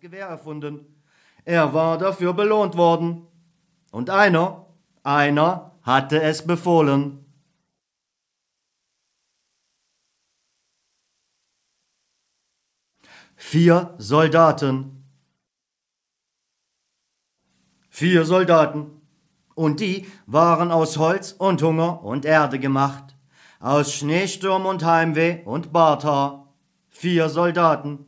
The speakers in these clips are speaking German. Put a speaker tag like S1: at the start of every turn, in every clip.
S1: Gewehr erfunden. Er war dafür belohnt worden. Und einer, einer hatte es befohlen. Vier Soldaten. Vier Soldaten. Und die waren aus Holz und Hunger und Erde gemacht, aus Schneesturm und Heimweh und Barthaar. Vier Soldaten.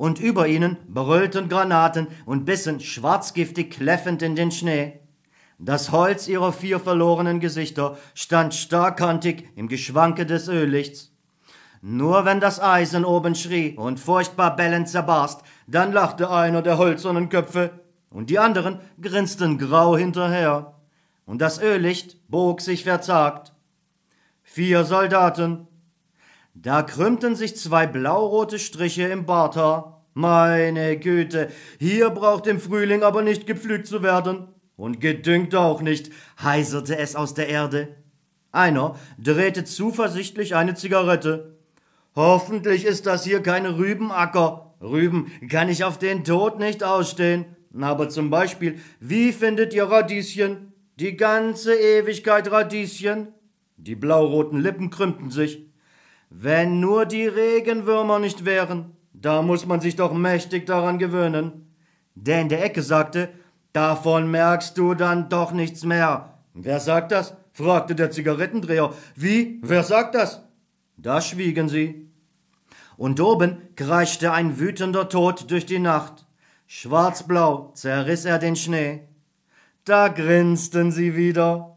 S1: Und über ihnen brüllten Granaten und bissen schwarzgiftig kläffend in den Schnee. Das Holz ihrer vier verlorenen Gesichter stand starkkantig im Geschwanke des Öllichts. Nur wenn das Eisen oben schrie und furchtbar bellend zerbarst, dann lachte einer der hölzernen Köpfe, und die anderen grinsten grau hinterher, und das Öllicht bog sich verzagt. Vier Soldaten. Da krümmten sich zwei blaurote Striche im Barthaar. Meine Güte, hier braucht im Frühling aber nicht gepflügt zu werden. Und gedüngt auch nicht, heiserte es aus der Erde. Einer drehte zuversichtlich eine Zigarette. Hoffentlich ist das hier kein Rübenacker. Rüben kann ich auf den Tod nicht ausstehen. Aber zum Beispiel, wie findet ihr Radieschen? Die ganze Ewigkeit Radieschen? Die blauroten Lippen krümmten sich. Wenn nur die Regenwürmer nicht wären, da muss man sich doch mächtig daran gewöhnen. Der in der Ecke sagte, davon merkst du dann doch nichts mehr. Wer sagt das? fragte der Zigarettendreher. Wie? Wer sagt das? Da schwiegen sie. Und oben kreischte ein wütender Tod durch die Nacht. Schwarzblau zerriss er den Schnee. Da grinsten sie wieder.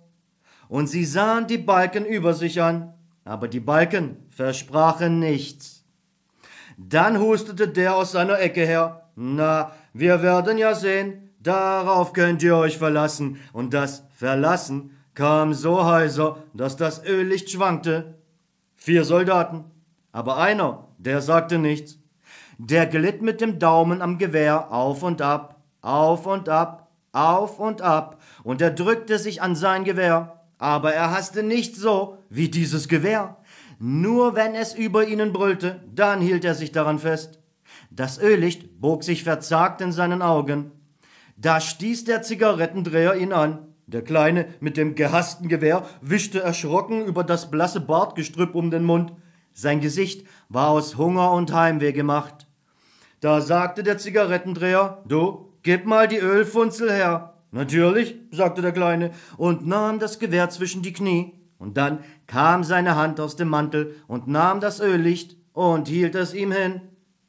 S1: Und sie sahen die Balken über sich an, aber die Balken versprachen nichts. Dann hustete der aus seiner Ecke her. Na, wir werden ja sehen, darauf könnt ihr euch verlassen. Und das Verlassen kam so heiser, dass das Öllicht schwankte. Vier Soldaten, aber einer, der sagte nichts. Der glitt mit dem Daumen am Gewehr auf und ab, auf und ab, auf und ab, und er drückte sich an sein Gewehr, aber er hasste nicht so wie dieses Gewehr. Nur wenn es über ihnen brüllte, dann hielt er sich daran fest. Das Öllicht bog sich verzagt in seinen Augen. Da stieß der Zigarettendreher ihn an. Der Kleine mit dem gehassten Gewehr wischte erschrocken über das blasse Bartgestrüpp um den Mund. Sein Gesicht war aus Hunger und Heimweh gemacht. Da sagte der Zigarettendreher, du, gib mal die Ölfunzel her. Natürlich, sagte der Kleine und nahm das Gewehr zwischen die Knie. Und dann kam seine Hand aus dem Mantel und nahm das Öllicht und hielt es ihm hin.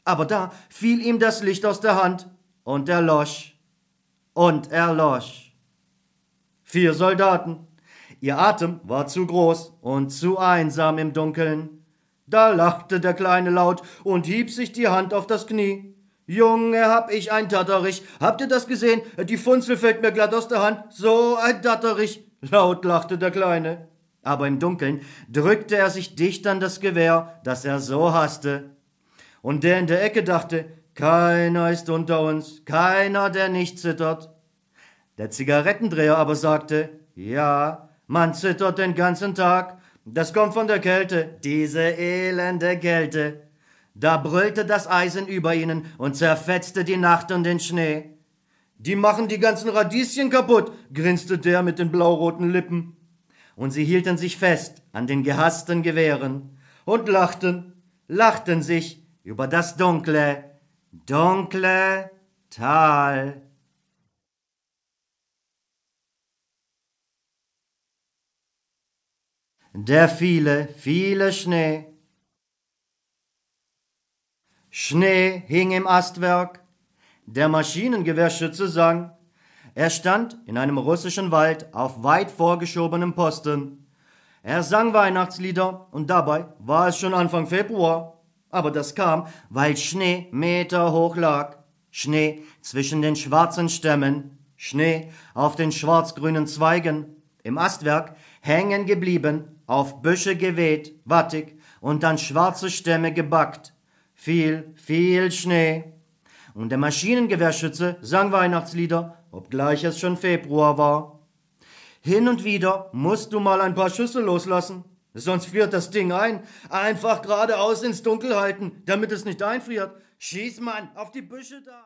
S1: Aber da fiel ihm das Licht aus der Hand und erlosch. Und erlosch. Vier Soldaten. Ihr Atem war zu groß und zu einsam im Dunkeln. Da lachte der Kleine laut und hieb sich die Hand auf das Knie. Junge, hab ich ein Datterich. Habt ihr das gesehen? Die Funzel fällt mir glatt aus der Hand. So ein Datterich. Laut lachte der Kleine. Aber im Dunkeln drückte er sich dicht an das Gewehr, das er so hasste. Und der in der Ecke dachte, keiner ist unter uns, keiner, der nicht zittert. Der Zigarettendreher aber sagte, ja, man zittert den ganzen Tag, das kommt von der Kälte, diese elende Kälte. Da brüllte das Eisen über ihnen und zerfetzte die Nacht und den Schnee. Die machen die ganzen Radieschen kaputt, grinste der mit den blauroten Lippen. Und sie hielten sich fest an den gehassten Gewehren und lachten, lachten sich über das dunkle, dunkle Tal. der viele, viele Schnee. Schnee hing im Astwerk, der Maschinengewehrschütze sang. Er stand in einem russischen Wald auf weit vorgeschobenem Posten. Er sang Weihnachtslieder und dabei war es schon Anfang Februar. Aber das kam, weil Schnee Meter hoch lag. Schnee zwischen den schwarzen Stämmen, Schnee auf den schwarzgrünen Zweigen, im Astwerk hängen geblieben auf Büsche geweht, wattig und an schwarze Stämme gebackt. Viel, viel Schnee. Und der Maschinengewehrschütze sang Weihnachtslieder, obgleich es schon Februar war. Hin und wieder musst du mal ein paar Schüsse loslassen, sonst friert das Ding ein. Einfach geradeaus ins Dunkel halten, damit es nicht einfriert. Schieß, Mann, auf die Büsche da!